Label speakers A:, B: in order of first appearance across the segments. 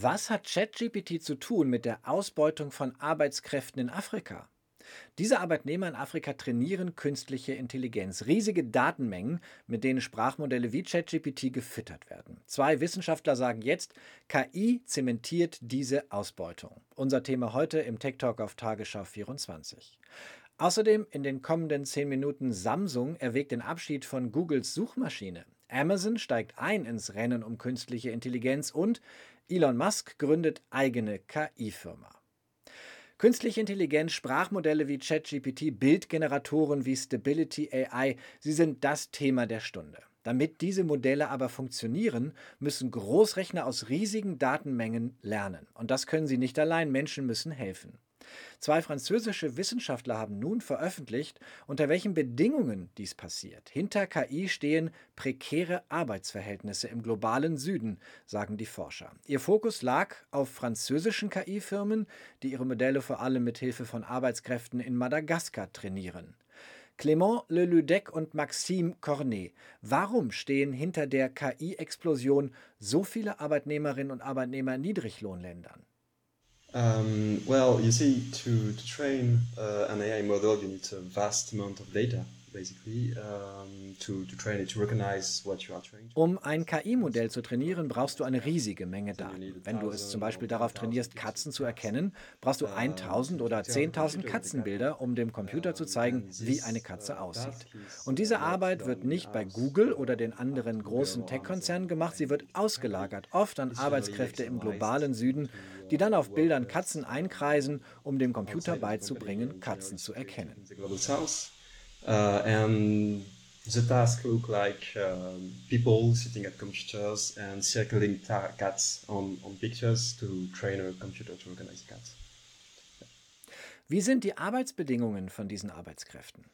A: Was hat ChatGPT zu tun mit der Ausbeutung von Arbeitskräften in Afrika? Diese Arbeitnehmer in Afrika trainieren künstliche Intelligenz, riesige Datenmengen, mit denen Sprachmodelle wie ChatGPT gefüttert werden. Zwei Wissenschaftler sagen jetzt, KI zementiert diese Ausbeutung. Unser Thema heute im Tech Talk auf Tagesschau 24. Außerdem in den kommenden zehn Minuten Samsung erwägt den Abschied von Googles Suchmaschine. Amazon steigt ein ins Rennen um künstliche Intelligenz und Elon Musk gründet eigene KI-Firma. Künstliche Intelligenz, Sprachmodelle wie ChatGPT, Bildgeneratoren wie Stability AI, sie sind das Thema der Stunde. Damit diese Modelle aber funktionieren, müssen Großrechner aus riesigen Datenmengen lernen. Und das können sie nicht allein, Menschen müssen helfen. Zwei französische Wissenschaftler haben nun veröffentlicht, unter welchen Bedingungen dies passiert. Hinter KI stehen prekäre Arbeitsverhältnisse im globalen Süden, sagen die Forscher. Ihr Fokus lag auf französischen KI-Firmen, die ihre Modelle vor allem mit Hilfe von Arbeitskräften in Madagaskar trainieren. Clément Leludec und Maxime Cornet. Warum stehen hinter der KI-Explosion so viele Arbeitnehmerinnen und Arbeitnehmer in Niedriglohnländern?
B: Um, well, you see, to, to train uh, an AI model, you need a vast amount of data.
A: Um ein KI-Modell zu trainieren, brauchst du eine riesige Menge Daten. Wenn du es zum Beispiel darauf trainierst, Katzen zu erkennen, brauchst du 1000 oder 10.000 Katzenbilder, um dem Computer zu zeigen, wie eine Katze aussieht. Und diese Arbeit wird nicht bei Google oder den anderen großen Tech-Konzernen gemacht, sie wird ausgelagert, oft an Arbeitskräfte im globalen Süden, die dann auf Bildern Katzen einkreisen, um dem Computer beizubringen, Katzen zu erkennen.
B: Uh, the task look like uh, people sitting at computers and circling cats on, on pictures to train a computer to recognize cats.
A: Wie sind die Arbeitsbedingungen von diesen Arbeitskräften?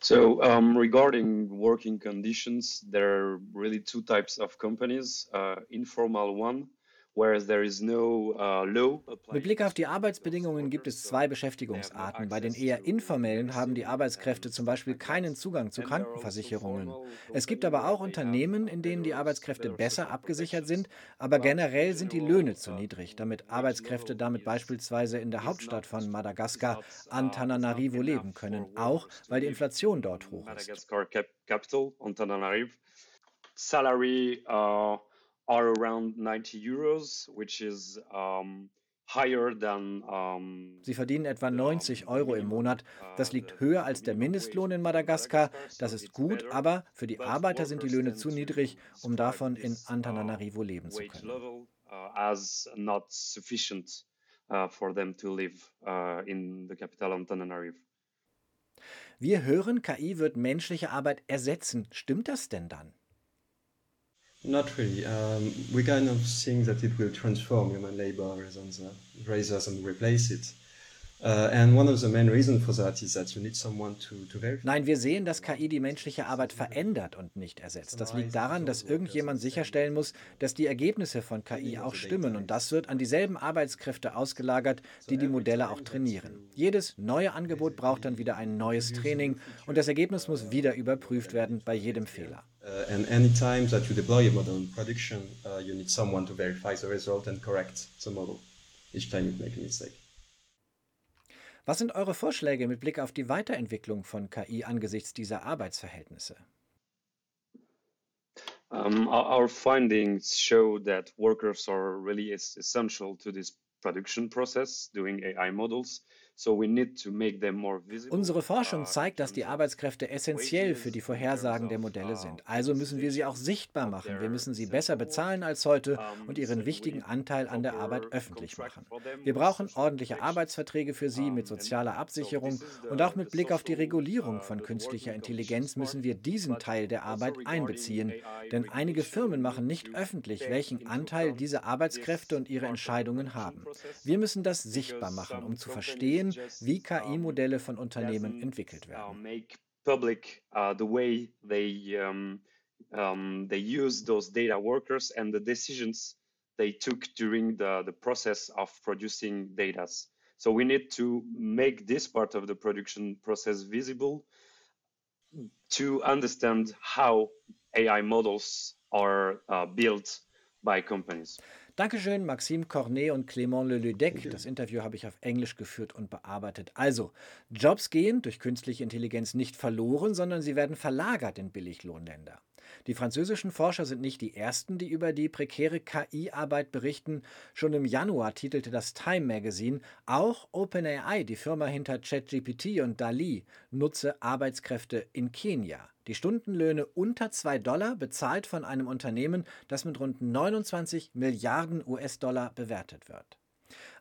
C: So, um, regarding working conditions, there are really two types of companies. Uh, informal one, Uh,
A: Mit Blick auf die Arbeitsbedingungen gibt es zwei Beschäftigungsarten. Bei den eher informellen haben die Arbeitskräfte zum Beispiel keinen Zugang zu Krankenversicherungen. Es gibt aber auch Unternehmen, in denen die Arbeitskräfte besser abgesichert sind, aber generell sind die Löhne zu niedrig, damit Arbeitskräfte damit beispielsweise in der Hauptstadt von Madagaskar, Antananarivo, leben können, auch weil die Inflation dort hoch ist.
C: Uh, are around 90 euros, which is um,
A: Sie verdienen etwa 90 Euro im Monat. Das liegt höher als der Mindestlohn in Madagaskar. Das ist gut, aber für die Arbeiter sind die Löhne zu niedrig, um davon in Antananarivo leben zu können. Uh, uh, Wir hören, KI wird menschliche Arbeit ersetzen. Stimmt das denn dann?
B: Not really. Um, we kind of think that it will transform human labor rather than, rather than replace it.
A: Uh, Nein, wir sehen, dass KI die menschliche Arbeit verändert und nicht ersetzt. Das liegt daran, dass irgendjemand sicherstellen muss, dass die Ergebnisse von KI auch stimmen. Und das wird an dieselben Arbeitskräfte ausgelagert, die die Modelle auch trainieren. Jedes neue Angebot braucht dann wieder ein neues Training und das Ergebnis muss wieder überprüft werden bei jedem Fehler.
B: Uh, and anytime that you deploy a model in production, uh, you need someone to verify the result and correct the model each time you make a mistake.
A: Was sind eure Vorschläge mit Blick auf die Weiterentwicklung von KI angesichts dieser Arbeitsverhältnisse?
C: Um, our findings show that workers are really essential to this production process doing AI models.
A: Unsere Forschung uh, zeigt, dass die Arbeitskräfte essentiell für die Vorhersagen der Modelle sind. Uh, also müssen wir sie auch sichtbar machen. Wir müssen sie besser bezahlen als heute und ihren wichtigen Anteil an der Arbeit öffentlich machen. Wir brauchen ordentliche Arbeitsverträge für sie mit sozialer Absicherung und auch mit Blick auf die Regulierung uh, von künstlicher Intelligenz müssen wir diesen Teil der Arbeit einbeziehen. Denn einige Firmen machen nicht öffentlich, welchen Anteil diese Arbeitskräfte und ihre Entscheidungen haben. Wir müssen das sichtbar machen, um zu verstehen, wie KI-Modelle von Unternehmen entwickelt werden.
C: Public uh, the way they um, um, they use those data workers and the decisions they took during the, the process of producing data. So we need to make this part of the production process visible to understand how AI models are uh, built by companies.
A: Dankeschön, Maxime Cornet und Clément Leludec. Das Interview habe ich auf Englisch geführt und bearbeitet. Also, Jobs gehen durch künstliche Intelligenz nicht verloren, sondern sie werden verlagert in Billiglohnländer. Die französischen Forscher sind nicht die ersten, die über die prekäre KI-Arbeit berichten. Schon im Januar titelte das Time Magazine, auch OpenAI, die Firma hinter ChatGPT und DALI, nutze Arbeitskräfte in Kenia. Die Stundenlöhne unter 2 Dollar bezahlt von einem Unternehmen, das mit rund 29 Milliarden US-Dollar bewertet wird.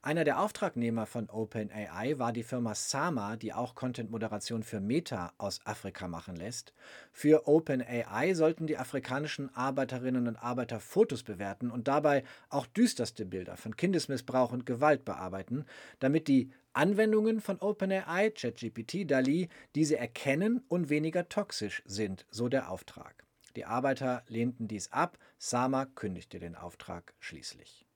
A: Einer der Auftragnehmer von OpenAI war die Firma Sama, die auch Content-Moderation für Meta aus Afrika machen lässt. Für OpenAI sollten die afrikanischen Arbeiterinnen und Arbeiter Fotos bewerten und dabei auch düsterste Bilder von Kindesmissbrauch und Gewalt bearbeiten, damit die Anwendungen von OpenAI, ChatGPT, DALI diese erkennen und weniger toxisch sind, so der Auftrag. Die Arbeiter lehnten dies ab, Sama kündigte den Auftrag schließlich.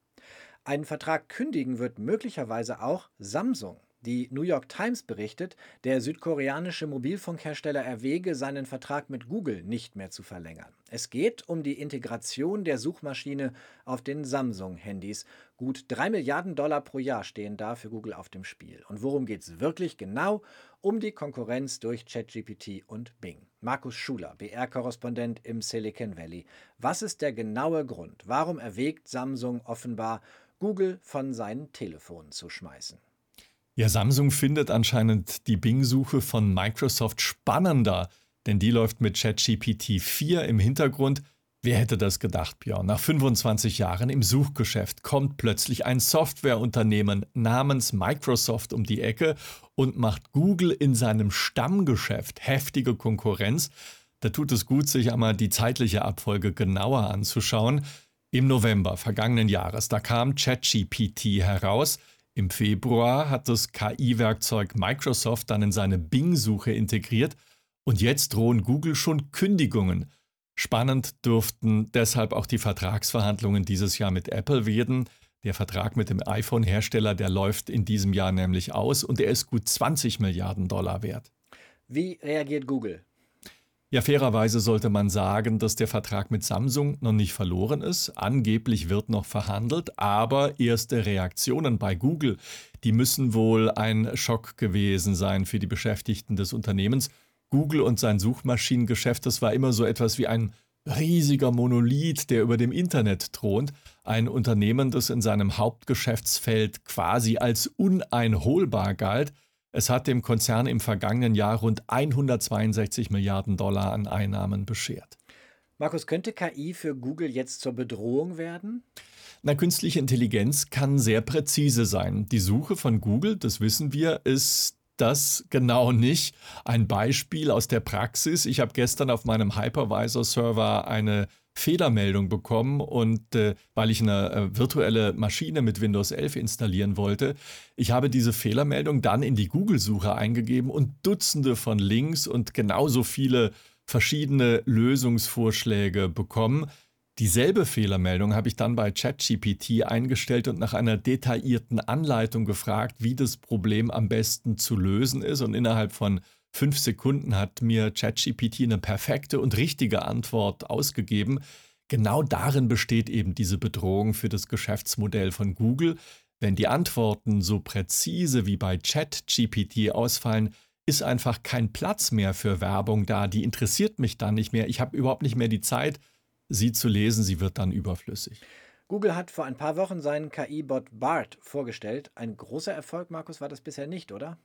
A: Einen Vertrag kündigen wird möglicherweise auch Samsung. Die New York Times berichtet, der südkoreanische Mobilfunkhersteller erwäge, seinen Vertrag mit Google nicht mehr zu verlängern. Es geht um die Integration der Suchmaschine auf den Samsung-Handys. Gut 3 Milliarden Dollar pro Jahr stehen da für Google auf dem Spiel. Und worum geht es wirklich genau? Um die Konkurrenz durch ChatGPT und Bing. Markus Schuler, BR-Korrespondent im Silicon Valley. Was ist der genaue Grund? Warum erwägt Samsung offenbar, Google von seinen Telefonen zu schmeißen.
D: Ja, Samsung findet anscheinend die Bing-Suche von Microsoft spannender, denn die läuft mit ChatGPT 4 im Hintergrund. Wer hätte das gedacht, Björn? Nach 25 Jahren im Suchgeschäft kommt plötzlich ein Softwareunternehmen namens Microsoft um die Ecke und macht Google in seinem Stammgeschäft heftige Konkurrenz. Da tut es gut, sich einmal die zeitliche Abfolge genauer anzuschauen. Im November vergangenen Jahres, da kam ChatGPT heraus. Im Februar hat das KI-Werkzeug Microsoft dann in seine Bing-Suche integriert und jetzt drohen Google schon Kündigungen. Spannend dürften deshalb auch die Vertragsverhandlungen dieses Jahr mit Apple werden. Der Vertrag mit dem iPhone-Hersteller, der läuft in diesem Jahr nämlich aus und er ist gut 20 Milliarden Dollar wert.
A: Wie reagiert Google?
D: Ja, fairerweise sollte man sagen, dass der Vertrag mit Samsung noch nicht verloren ist. Angeblich wird noch verhandelt, aber erste Reaktionen bei Google, die müssen wohl ein Schock gewesen sein für die Beschäftigten des Unternehmens. Google und sein Suchmaschinengeschäft, das war immer so etwas wie ein riesiger Monolith, der über dem Internet thront. Ein Unternehmen, das in seinem Hauptgeschäftsfeld quasi als uneinholbar galt. Es hat dem Konzern im vergangenen Jahr rund 162 Milliarden Dollar an Einnahmen beschert.
A: Markus, könnte KI für Google jetzt zur Bedrohung werden?
D: Na, künstliche Intelligenz kann sehr präzise sein. Die Suche von Google, das wissen wir, ist das genau nicht. Ein Beispiel aus der Praxis. Ich habe gestern auf meinem Hypervisor-Server eine Fehlermeldung bekommen und äh, weil ich eine äh, virtuelle Maschine mit Windows 11 installieren wollte, ich habe diese Fehlermeldung dann in die Google-Suche eingegeben und Dutzende von Links und genauso viele verschiedene Lösungsvorschläge bekommen. Dieselbe Fehlermeldung habe ich dann bei ChatGPT eingestellt und nach einer detaillierten Anleitung gefragt, wie das Problem am besten zu lösen ist und innerhalb von fünf Sekunden hat mir ChatGPT eine perfekte und richtige Antwort ausgegeben. Genau darin besteht eben diese Bedrohung für das Geschäftsmodell von Google. Wenn die Antworten so präzise wie bei ChatGPT ausfallen, ist einfach kein Platz mehr für Werbung da. Die interessiert mich dann nicht mehr. Ich habe überhaupt nicht mehr die Zeit, sie zu lesen. Sie wird dann überflüssig.
A: Google hat vor ein paar Wochen seinen KI-Bot BART vorgestellt. Ein großer Erfolg, Markus, war das bisher nicht, oder?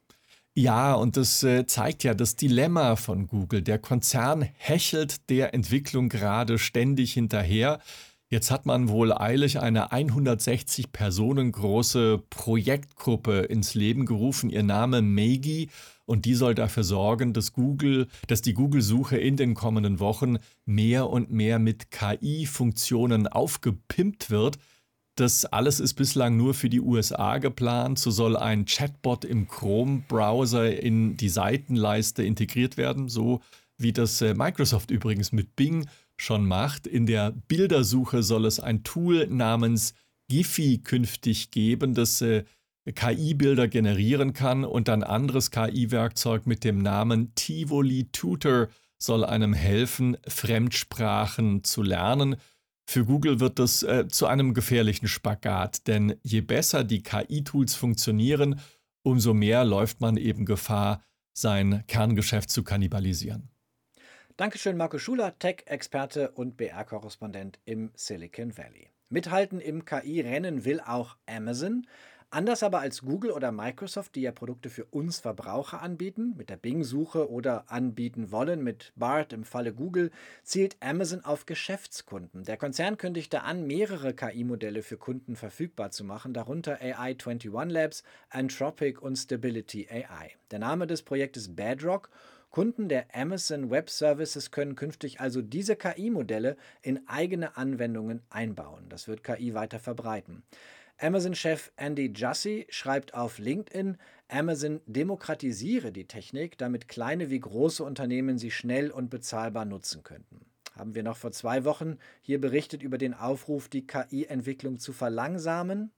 D: Ja, und das äh, zeigt ja das Dilemma von Google. Der Konzern hechelt der Entwicklung gerade ständig hinterher. Jetzt hat man wohl eilig eine 160 Personen große Projektgruppe ins Leben gerufen. Ihr Name Meigi und die soll dafür sorgen, dass Google, dass die Google-Suche in den kommenden Wochen mehr und mehr mit KI-Funktionen aufgepimpt wird. Das alles ist bislang nur für die USA geplant. So soll ein Chatbot im Chrome-Browser in die Seitenleiste integriert werden, so wie das äh, Microsoft übrigens mit Bing schon macht. In der Bildersuche soll es ein Tool namens Giphy künftig geben, das äh, KI-Bilder generieren kann und ein anderes KI-Werkzeug mit dem Namen Tivoli Tutor soll einem helfen, Fremdsprachen zu lernen. Für Google wird das äh, zu einem gefährlichen Spagat, denn je besser die KI-Tools funktionieren, umso mehr läuft man eben Gefahr, sein Kerngeschäft zu kannibalisieren.
A: Dankeschön, Marco Schuler, Tech-Experte und BR-Korrespondent im Silicon Valley. Mithalten im KI-Rennen will auch Amazon. Anders aber als Google oder Microsoft, die ja Produkte für uns Verbraucher anbieten, mit der Bing-Suche oder anbieten wollen, mit BART im Falle Google, zielt Amazon auf Geschäftskunden. Der Konzern kündigte an, mehrere KI-Modelle für Kunden verfügbar zu machen, darunter AI21 Labs, Anthropic und Stability AI. Der Name des Projektes Bedrock Kunden der Amazon Web Services können künftig also diese KI-Modelle in eigene Anwendungen einbauen. Das wird KI weiter verbreiten. Amazon-Chef Andy Jassy schreibt auf LinkedIn, Amazon demokratisiere die Technik, damit kleine wie große Unternehmen sie schnell und bezahlbar nutzen könnten. Haben wir noch vor zwei Wochen hier berichtet über den Aufruf, die KI-Entwicklung zu verlangsamen?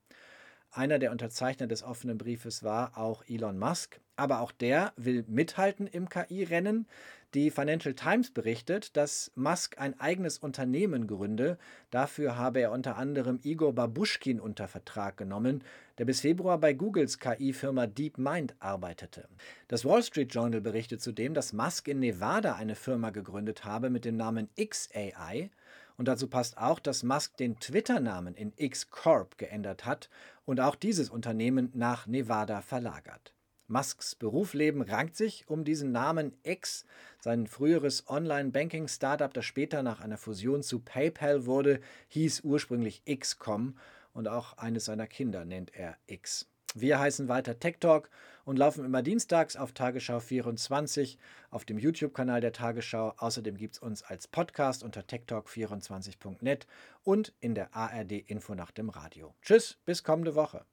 A: Einer der Unterzeichner des offenen Briefes war auch Elon Musk. Aber auch der will mithalten im KI-Rennen. Die Financial Times berichtet, dass Musk ein eigenes Unternehmen gründe. Dafür habe er unter anderem Igor Babuschkin unter Vertrag genommen, der bis Februar bei Googles KI-Firma DeepMind arbeitete. Das Wall Street Journal berichtet zudem, dass Musk in Nevada eine Firma gegründet habe mit dem Namen XAI. Und dazu passt auch, dass Musk den Twitter-Namen in X Corp geändert hat und auch dieses Unternehmen nach Nevada verlagert. Musks Berufsleben rankt sich um diesen Namen X. Sein früheres Online-Banking-Startup, das später nach einer Fusion zu PayPal wurde, hieß ursprünglich XCOM und auch eines seiner Kinder nennt er X. Wir heißen weiter Tech Talk und laufen immer dienstags auf Tagesschau 24 auf dem YouTube-Kanal der Tagesschau. Außerdem gibt es uns als Podcast unter techtalk24.net und in der ARD Infonacht im Radio. Tschüss, bis kommende Woche.